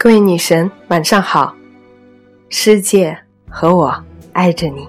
各位女神，晚上好！世界和我爱着你。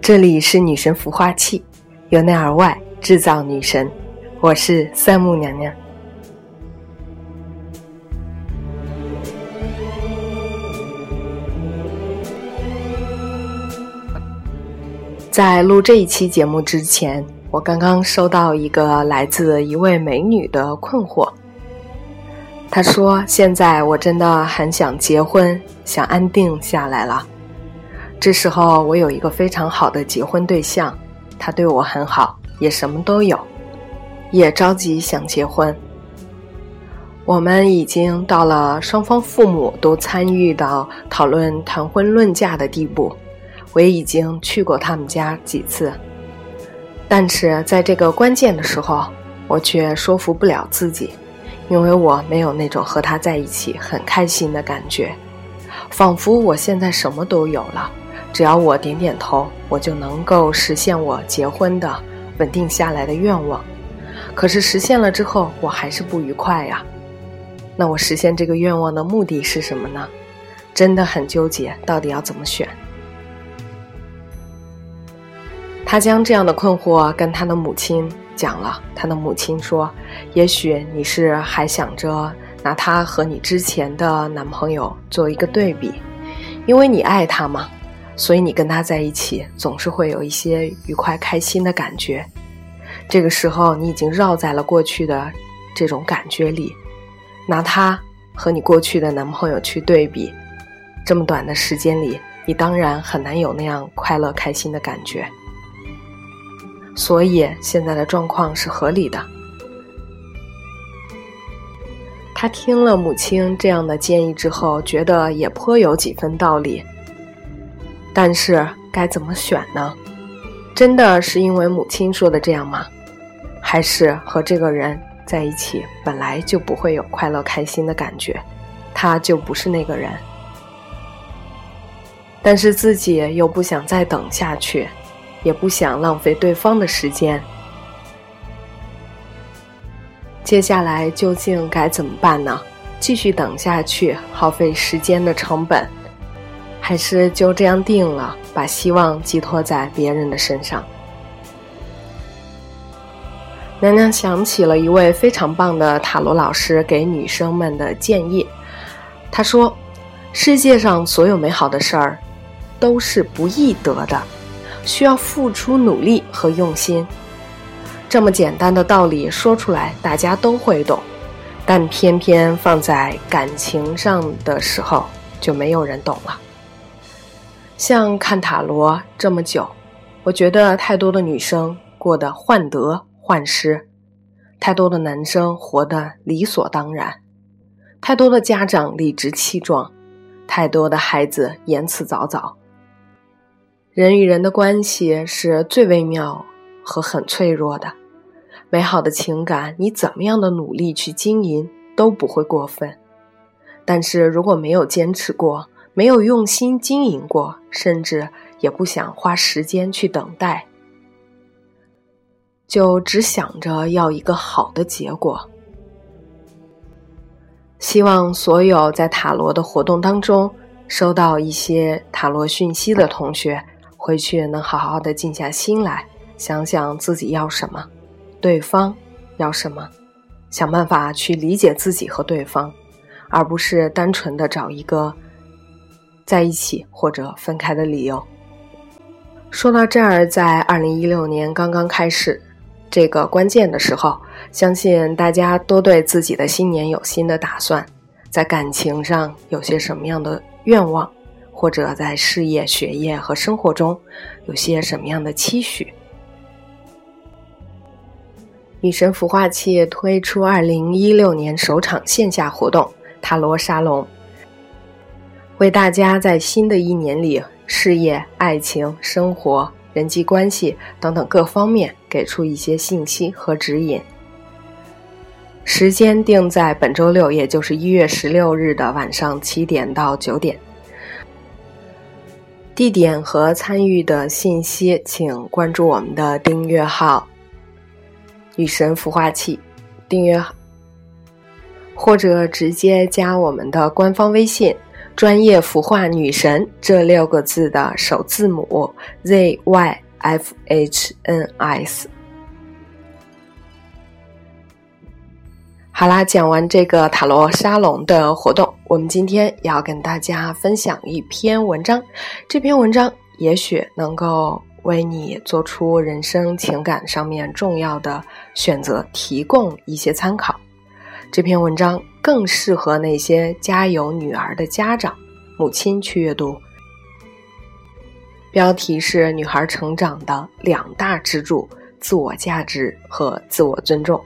这里是女神孵化器，由内而外制造女神。我是三木娘娘。在录这一期节目之前，我刚刚收到一个来自一位美女的困惑。他说：“现在我真的很想结婚，想安定下来了。这时候我有一个非常好的结婚对象，他对我很好，也什么都有，也着急想结婚。我们已经到了双方父母都参与到讨论谈婚论嫁的地步。”我也已经去过他们家几次，但是在这个关键的时候，我却说服不了自己，因为我没有那种和他在一起很开心的感觉，仿佛我现在什么都有了，只要我点点头，我就能够实现我结婚的稳定下来的愿望。可是实现了之后，我还是不愉快呀。那我实现这个愿望的目的是什么呢？真的很纠结，到底要怎么选？他将这样的困惑跟他的母亲讲了。他的母亲说：“也许你是还想着拿他和你之前的男朋友做一个对比，因为你爱他嘛，所以你跟他在一起总是会有一些愉快、开心的感觉。这个时候你已经绕在了过去的这种感觉里，拿他和你过去的男朋友去对比，这么短的时间里，你当然很难有那样快乐、开心的感觉。”所以现在的状况是合理的。他听了母亲这样的建议之后，觉得也颇有几分道理。但是该怎么选呢？真的是因为母亲说的这样吗？还是和这个人在一起本来就不会有快乐开心的感觉，他就不是那个人？但是自己又不想再等下去。也不想浪费对方的时间。接下来究竟该怎么办呢？继续等下去，耗费时间的成本，还是就这样定了，把希望寄托在别人的身上？娘娘想起了一位非常棒的塔罗老师给女生们的建议。他说：“世界上所有美好的事儿，都是不易得的。”需要付出努力和用心，这么简单的道理说出来大家都会懂，但偏偏放在感情上的时候就没有人懂了。像看塔罗这么久，我觉得太多的女生过得患得患失，太多的男生活得理所当然，太多的家长理直气壮，太多的孩子言辞凿凿。人与人的关系是最微妙和很脆弱的，美好的情感，你怎么样的努力去经营都不会过分。但是如果没有坚持过，没有用心经营过，甚至也不想花时间去等待，就只想着要一个好的结果。希望所有在塔罗的活动当中收到一些塔罗讯息的同学。回去能好好的静下心来，想想自己要什么，对方要什么，想办法去理解自己和对方，而不是单纯的找一个在一起或者分开的理由。说到这儿，在二零一六年刚刚开始这个关键的时候，相信大家都对自己的新年有新的打算，在感情上有些什么样的愿望？或者在事业、学业和生活中有些什么样的期许？女神孵化器推出二零一六年首场线下活动——塔罗沙龙，为大家在新的一年里事业、爱情、生活、人际关系等等各方面给出一些信息和指引。时间定在本周六，也就是一月十六日的晚上七点到九点。地点和参与的信息，请关注我们的订阅号“女神孵化器”。订阅或者直接加我们的官方微信“专业孵化女神”这六个字的首字母 z y f h n s。好啦，讲完这个塔罗沙龙的活动，我们今天要跟大家分享一篇文章。这篇文章也许能够为你做出人生情感上面重要的选择提供一些参考。这篇文章更适合那些家有女儿的家长、母亲去阅读。标题是“女孩成长的两大支柱：自我价值和自我尊重”。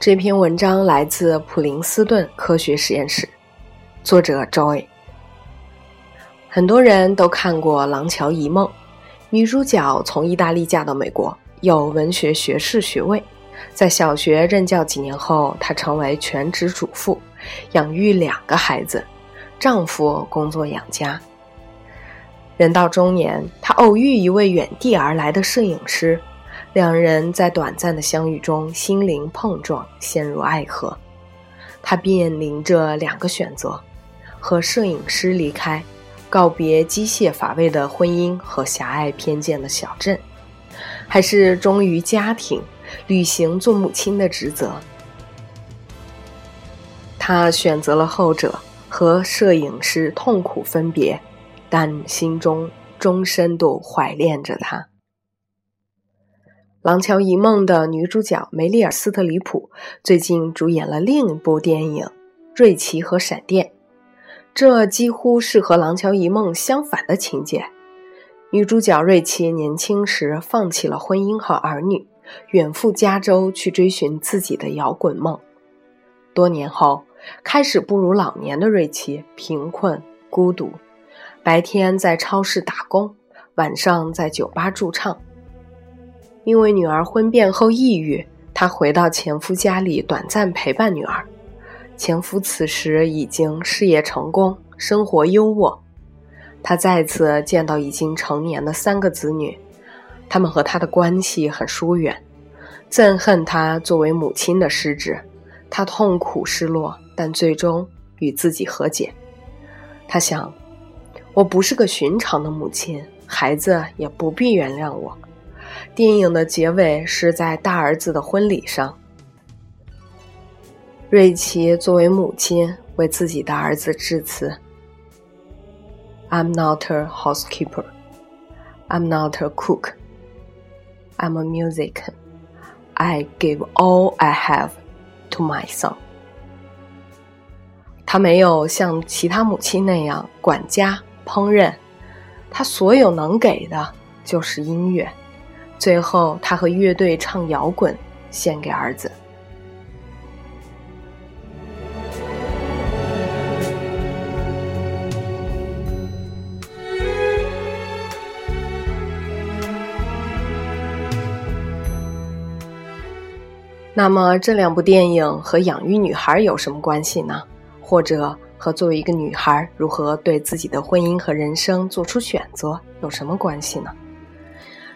这篇文章来自普林斯顿科学实验室，作者 Joy。很多人都看过《廊桥遗梦》，女主角从意大利嫁到美国，有文学学士学位。在小学任教几年后，她成为全职主妇，养育两个孩子，丈夫工作养家。人到中年，她偶遇一位远地而来的摄影师。两人在短暂的相遇中心灵碰撞，陷入爱河。他面临着两个选择：和摄影师离开，告别机械乏味的婚姻和狭隘偏见的小镇，还是忠于家庭，履行做母亲的职责。他选择了后者，和摄影师痛苦分别，但心中终身都怀恋着他。《廊桥遗梦》的女主角梅丽尔·斯特里普最近主演了另一部电影《瑞奇和闪电》，这几乎是和《廊桥遗梦》相反的情节。女主角瑞奇年轻时放弃了婚姻和儿女，远赴加州去追寻自己的摇滚梦。多年后，开始步入老年的瑞奇贫困孤独，白天在超市打工，晚上在酒吧驻唱。因为女儿婚变后抑郁，她回到前夫家里短暂陪伴女儿。前夫此时已经事业成功，生活优渥。她再次见到已经成年的三个子女，他们和她的关系很疏远，憎恨她作为母亲的失职。她痛苦失落，但最终与自己和解。她想：我不是个寻常的母亲，孩子也不必原谅我。电影的结尾是在大儿子的婚礼上，瑞奇作为母亲为自己的儿子致辞：“I'm not a housekeeper, I'm not a cook, I'm a musician. I give all I have to my son.” 他没有像其他母亲那样管家、烹饪，他所有能给的就是音乐。最后，他和乐队唱摇滚，献给儿子。那么，这两部电影和养育女孩有什么关系呢？或者和作为一个女孩如何对自己的婚姻和人生做出选择有什么关系呢？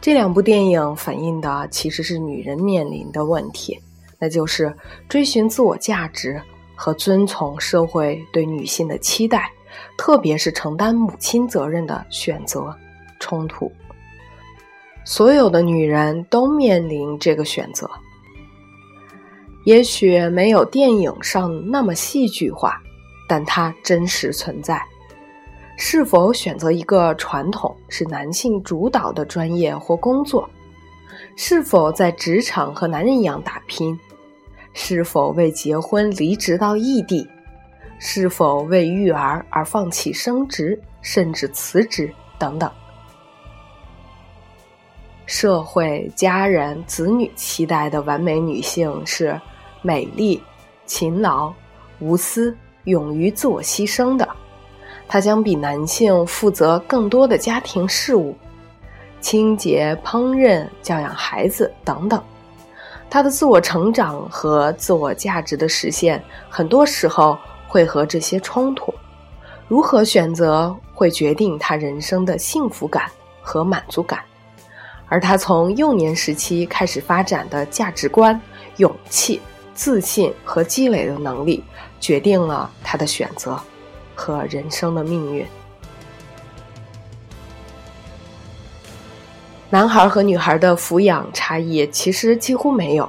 这两部电影反映的其实是女人面临的问题，那就是追寻自我价值和遵从社会对女性的期待，特别是承担母亲责任的选择冲突。所有的女人都面临这个选择，也许没有电影上那么戏剧化，但它真实存在。是否选择一个传统是男性主导的专业或工作？是否在职场和男人一样打拼？是否为结婚离职到异地？是否为育儿而放弃升职甚至辞职等等？社会、家人、子女期待的完美女性是美丽、勤劳、无私、勇于自我牺牲的。她将比男性负责更多的家庭事务，清洁、烹饪、教养孩子等等。她的自我成长和自我价值的实现，很多时候会和这些冲突。如何选择会决定她人生的幸福感和满足感，而她从幼年时期开始发展的价值观、勇气、自信和积累的能力，决定了她的选择和人生的命运。男孩和女孩的抚养差异其实几乎没有。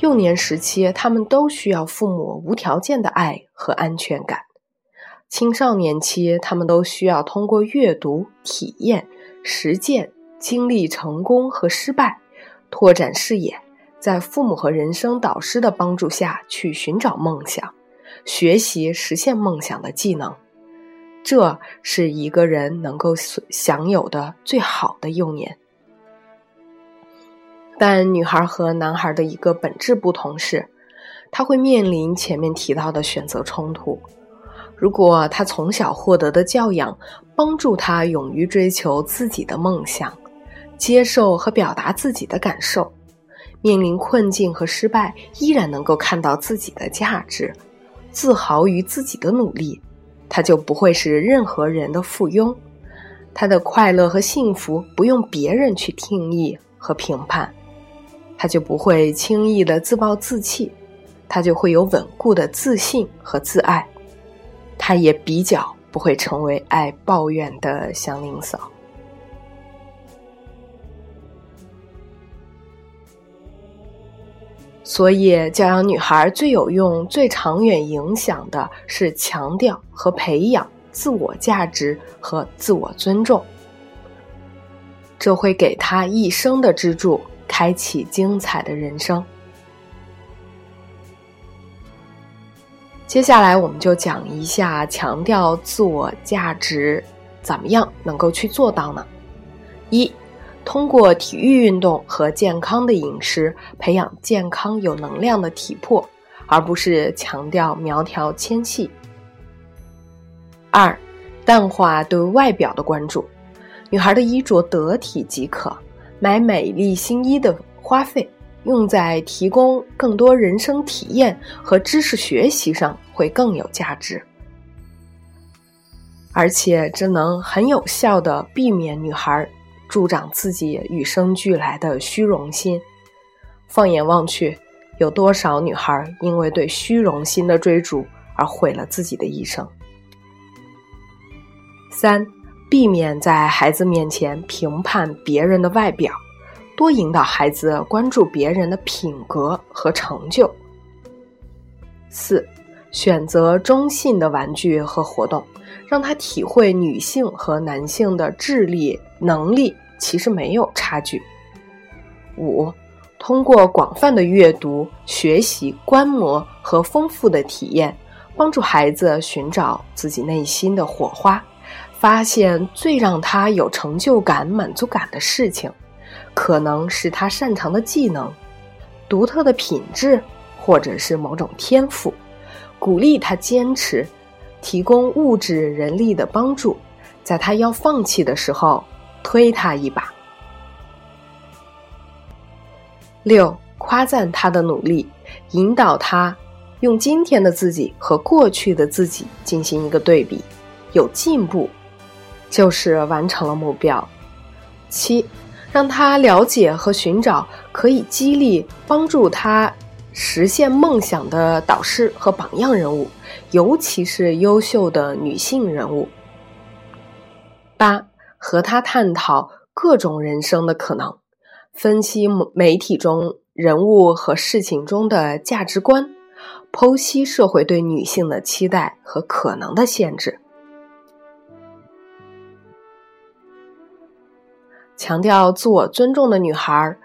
幼年时期，他们都需要父母无条件的爱和安全感；青少年期，他们都需要通过阅读、体验、实践、经历成功和失败，拓展视野，在父母和人生导师的帮助下去寻找梦想，学习实现梦想的技能。这是一个人能够享有的最好的幼年。但女孩和男孩的一个本质不同是，他会面临前面提到的选择冲突。如果他从小获得的教养帮助他勇于追求自己的梦想，接受和表达自己的感受，面临困境和失败依然能够看到自己的价值，自豪于自己的努力，他就不会是任何人的附庸。他的快乐和幸福不用别人去定义和评判。他就不会轻易的自暴自弃，他就会有稳固的自信和自爱，他也比较不会成为爱抱怨的祥林嫂。所以，教养女孩最有用、最长远影响的是强调和培养自我价值和自我尊重，这会给她一生的支柱。开启精彩的人生。接下来，我们就讲一下强调自我价值怎么样能够去做到呢？一，通过体育运动和健康的饮食，培养健康有能量的体魄，而不是强调苗条纤细。二，淡化对外表的关注，女孩的衣着得体即可。买美丽新衣的花费用在提供更多人生体验和知识学习上会更有价值，而且这能很有效的避免女孩助长自己与生俱来的虚荣心。放眼望去，有多少女孩因为对虚荣心的追逐而毁了自己的一生？三。避免在孩子面前评判别人的外表，多引导孩子关注别人的品格和成就。四，选择中性的玩具和活动，让他体会女性和男性的智力能力其实没有差距。五，通过广泛的阅读、学习、观摩和丰富的体验，帮助孩子寻找自己内心的火花。发现最让他有成就感、满足感的事情，可能是他擅长的技能、独特的品质，或者是某种天赋。鼓励他坚持，提供物质、人力的帮助，在他要放弃的时候推他一把。六，夸赞他的努力，引导他用今天的自己和过去的自己进行一个对比，有进步。就是完成了目标。七，让他了解和寻找可以激励、帮助他实现梦想的导师和榜样人物，尤其是优秀的女性人物。八，和他探讨各种人生的可能，分析媒体中人物和事情中的价值观，剖析社会对女性的期待和可能的限制。强调自我尊重的女孩，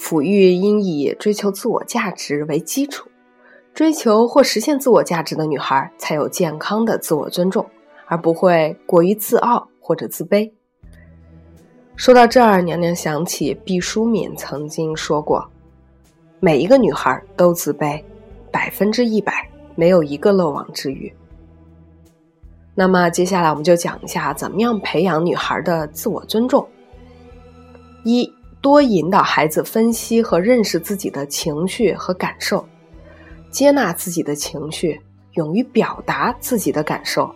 抚育应以追求自我价值为基础。追求或实现自我价值的女孩，才有健康的自我尊重，而不会过于自傲或者自卑。说到这儿，娘娘想起毕淑敏曾经说过：“每一个女孩都自卑，百分之一百，没有一个漏网之鱼。”那么接下来我们就讲一下，怎么样培养女孩的自我尊重。一多引导孩子分析和认识自己的情绪和感受，接纳自己的情绪，勇于表达自己的感受。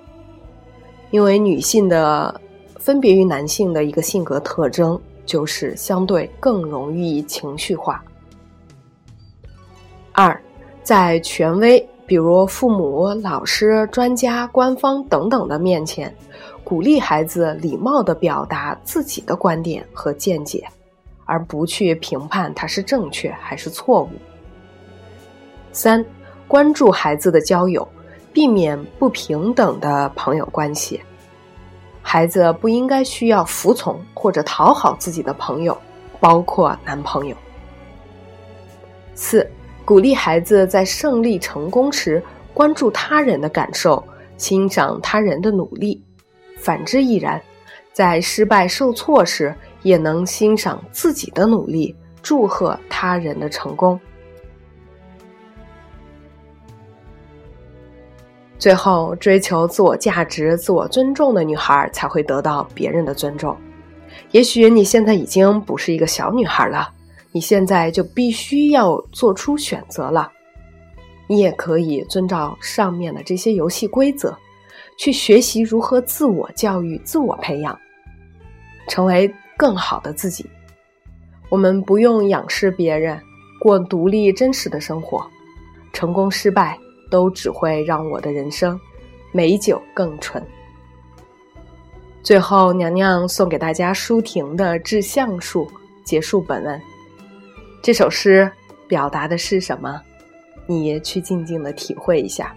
因为女性的分别于男性的一个性格特征就是相对更容易情绪化。二，在权威，比如父母、老师、专家、官方等等的面前，鼓励孩子礼貌地表达自己的观点和见解，而不去评判它是正确还是错误。三，关注孩子的交友，避免不平等的朋友关系。孩子不应该需要服从或者讨好自己的朋友，包括男朋友。四。鼓励孩子在胜利成功时关注他人的感受，欣赏他人的努力；反之亦然，在失败受挫时也能欣赏自己的努力，祝贺他人的成功。最后，追求自我价值、自我尊重的女孩才会得到别人的尊重。也许你现在已经不是一个小女孩了。你现在就必须要做出选择了。你也可以遵照上面的这些游戏规则，去学习如何自我教育、自我培养，成为更好的自己。我们不用仰视别人，过独立真实的生活。成功失败都只会让我的人生美酒更醇。最后，娘娘送给大家舒婷的《致橡树》，结束本文。这首诗表达的是什么？你去静静的体会一下。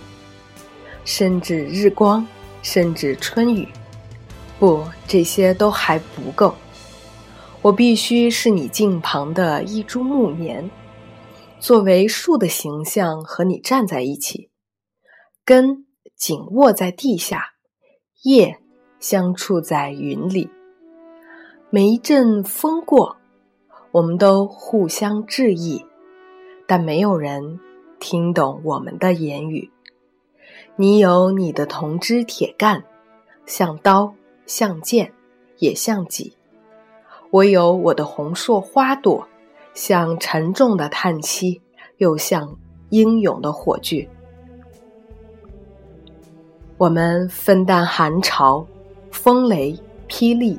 甚至日光，甚至春雨，不，这些都还不够。我必须是你近旁的一株木棉，作为树的形象和你站在一起，根紧握在地下，叶相触在云里。每一阵风过，我们都互相致意，但没有人听懂我们的言语。你有你的铜枝铁干，像刀，像剑，也像戟。我有我的红硕花朵，像沉重的叹息，又像英勇的火炬。我们分担寒潮、风雷、霹雳，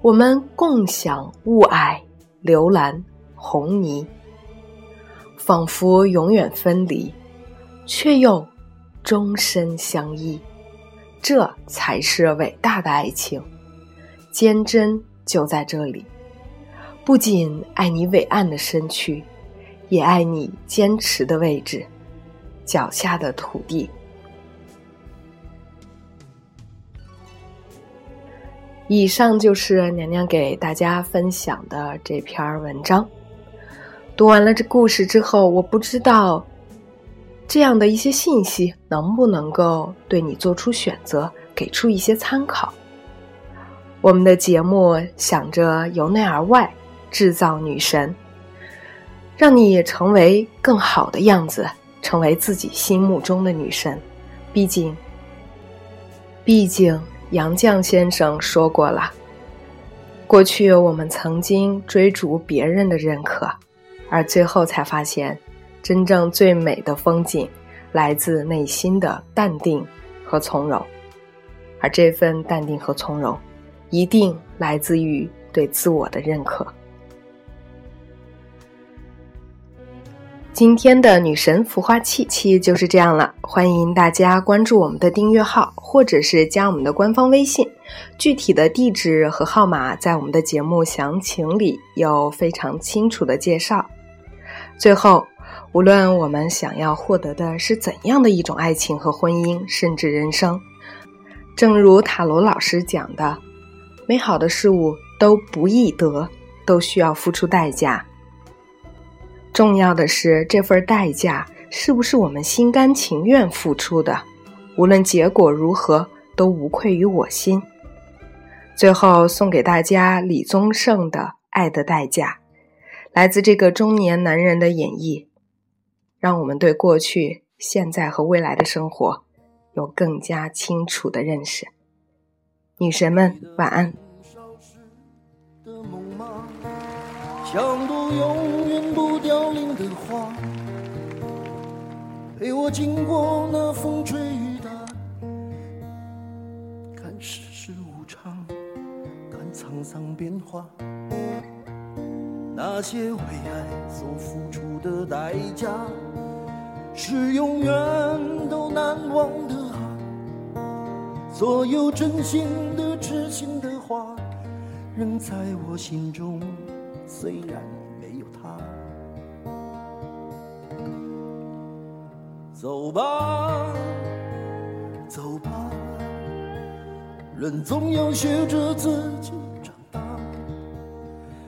我们共享雾霭、流岚、红泥，仿佛永远分离，却又终身相依。这才是伟大的爱情，坚贞。就在这里，不仅爱你伟岸的身躯，也爱你坚持的位置，脚下的土地。以上就是娘娘给大家分享的这篇文章。读完了这故事之后，我不知道这样的一些信息能不能够对你做出选择，给出一些参考。我们的节目想着由内而外制造女神，让你成为更好的样子，成为自己心目中的女神。毕竟，毕竟杨绛先生说过了，过去我们曾经追逐别人的认可，而最后才发现，真正最美的风景来自内心的淡定和从容，而这份淡定和从容。一定来自于对自我的认可。今天的女神孵化器期就是这样了，欢迎大家关注我们的订阅号，或者是加我们的官方微信，具体的地址和号码在我们的节目详情里有非常清楚的介绍。最后，无论我们想要获得的是怎样的一种爱情和婚姻，甚至人生。正如塔罗老师讲的，美好的事物都不易得，都需要付出代价。重要的是，这份代价是不是我们心甘情愿付出的？无论结果如何，都无愧于我心。最后送给大家李宗盛的《爱的代价》，来自这个中年男人的演绎，让我们对过去、现在和未来的生活有更加清楚的认识。女神们，晚安。陪我经过那风吹雨打，看世事无常，看沧桑变化。那些为爱所付出的代价，是永远都难忘的啊！所有真心的、痴心的话，仍在我心中，虽然没有他。走吧，走吧，人总要学着自己。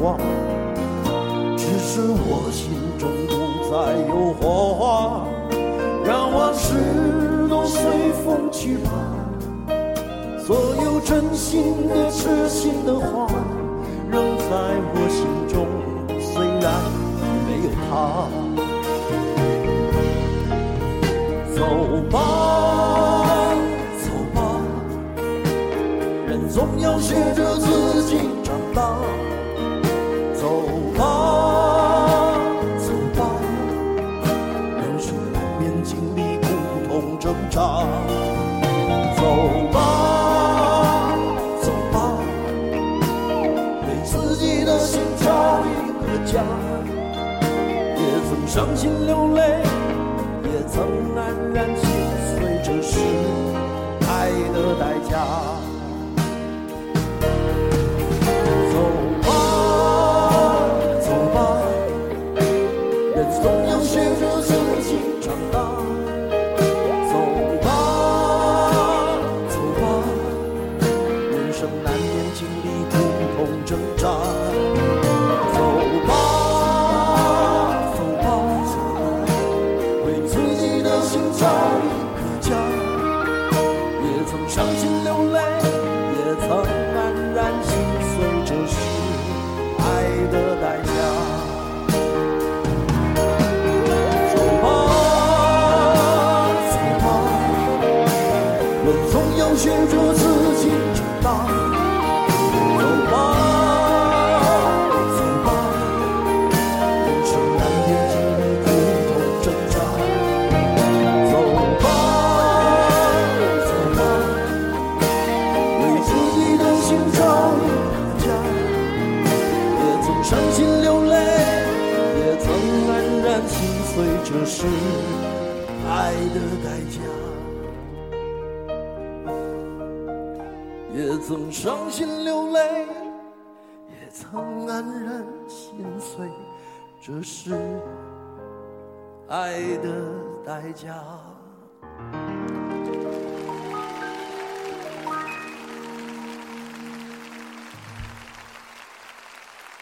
我牵挂。只是我心中不再有火花，让往事都随风去吧。所有真心的、痴心的话，仍在我心中。虽然没有他，走吧，走吧，人总要学着自己家。